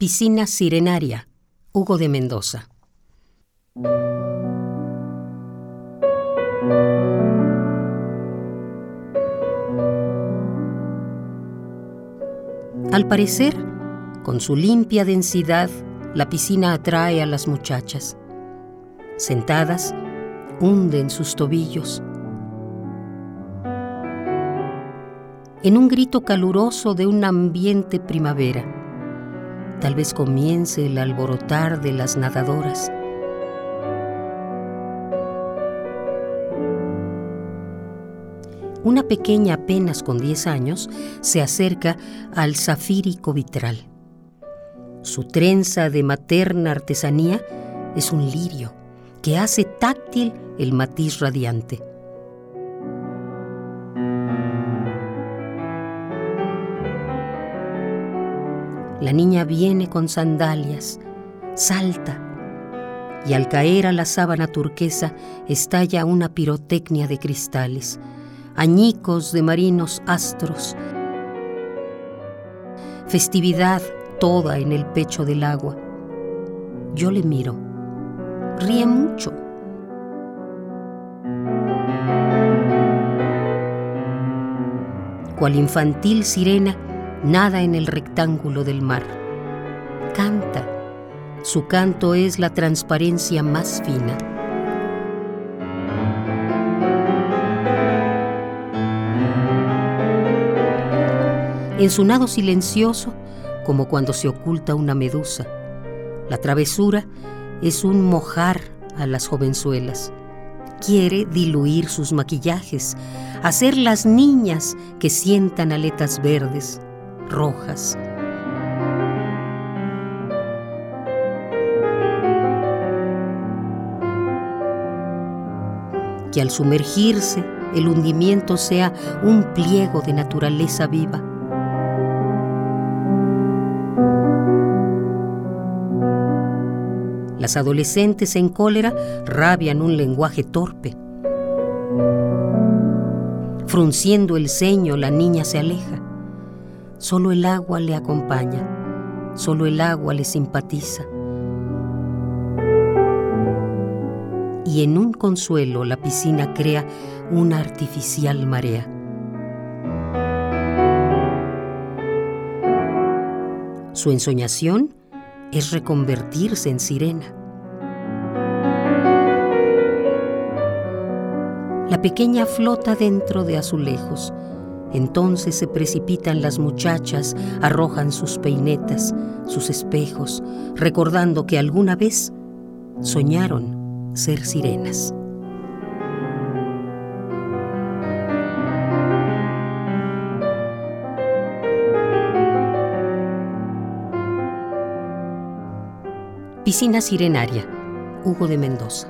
Piscina Sirenaria, Hugo de Mendoza. Al parecer, con su limpia densidad, la piscina atrae a las muchachas. Sentadas, hunden sus tobillos. En un grito caluroso de un ambiente primavera, tal vez comience el alborotar de las nadadoras. Una pequeña apenas con 10 años se acerca al zafírico vitral. Su trenza de materna artesanía es un lirio que hace táctil el matiz radiante. La niña viene con sandalias, salta, y al caer a la sábana turquesa estalla una pirotecnia de cristales añicos de marinos astros. Festividad toda en el pecho del agua. Yo le miro. Ríe mucho. Cual infantil sirena, nada en el rectángulo del mar. Canta. Su canto es la transparencia más fina. en su nado silencioso, como cuando se oculta una medusa. La travesura es un mojar a las jovenzuelas. Quiere diluir sus maquillajes, hacer las niñas que sientan aletas verdes, rojas. Que al sumergirse el hundimiento sea un pliego de naturaleza viva Las adolescentes en cólera rabian un lenguaje torpe. Frunciendo el ceño, la niña se aleja. Solo el agua le acompaña, solo el agua le simpatiza. Y en un consuelo la piscina crea una artificial marea. Su ensoñación es reconvertirse en sirena. La pequeña flota dentro de azulejos. Entonces se precipitan las muchachas, arrojan sus peinetas, sus espejos, recordando que alguna vez soñaron ser sirenas. Piscina Sirenaria, Hugo de Mendoza.